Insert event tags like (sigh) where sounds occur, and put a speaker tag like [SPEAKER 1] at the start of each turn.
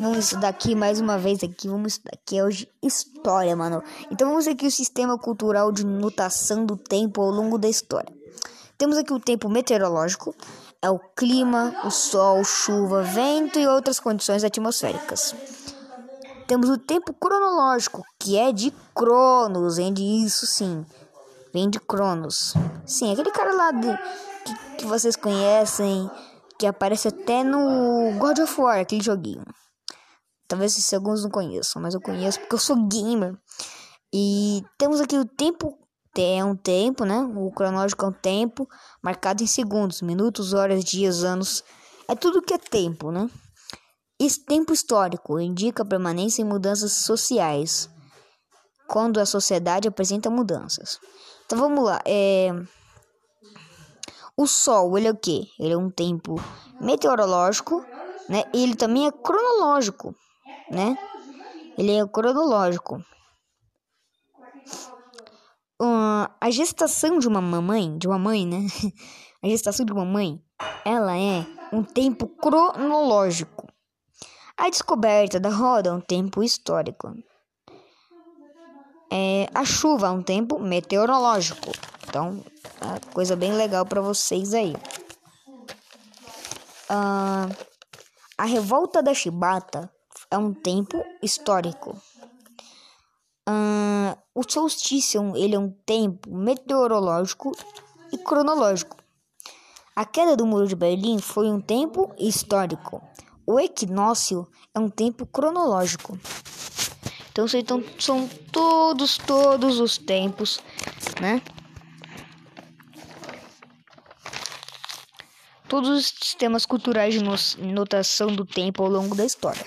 [SPEAKER 1] Vamos estudar aqui mais uma vez aqui. Vamos estudar aqui hoje história, mano. Então vamos aqui o sistema cultural de notação do tempo ao longo da história. Temos aqui o tempo meteorológico, é o clima, o sol, chuva, vento e outras condições atmosféricas. Temos o tempo cronológico, que é de Cronos, de isso sim. Vem de Cronos. Sim, aquele cara lá de, que, que vocês conhecem, que aparece até no God of War, aquele joguinho. Talvez esses alguns não conheçam, mas eu conheço porque eu sou gamer. E temos aqui o tempo, é um tempo, né? O cronológico é um tempo marcado em segundos, minutos, horas, dias, anos. É tudo que é tempo, né? Esse tempo histórico indica permanência e mudanças sociais, quando a sociedade apresenta mudanças. Então vamos lá. É... O Sol, ele é o quê? Ele é um tempo meteorológico, né? Ele também é cronológico, né? Ele é cronológico. Uh, a gestação de uma mamãe, de uma mãe, né? (laughs) A gestação de uma mãe, ela é um tempo cronológico. A descoberta da roda é um tempo histórico. É, a chuva é um tempo meteorológico. Então, é coisa bem legal para vocês aí. Uh, a revolta da Chibata é um tempo histórico. Uh, o solstício ele é um tempo meteorológico e cronológico. A queda do muro de Berlim foi um tempo histórico. O equinócio é um tempo cronológico. Então, então são todos, todos os tempos, né? Todos os sistemas culturais de notação do tempo ao longo da história.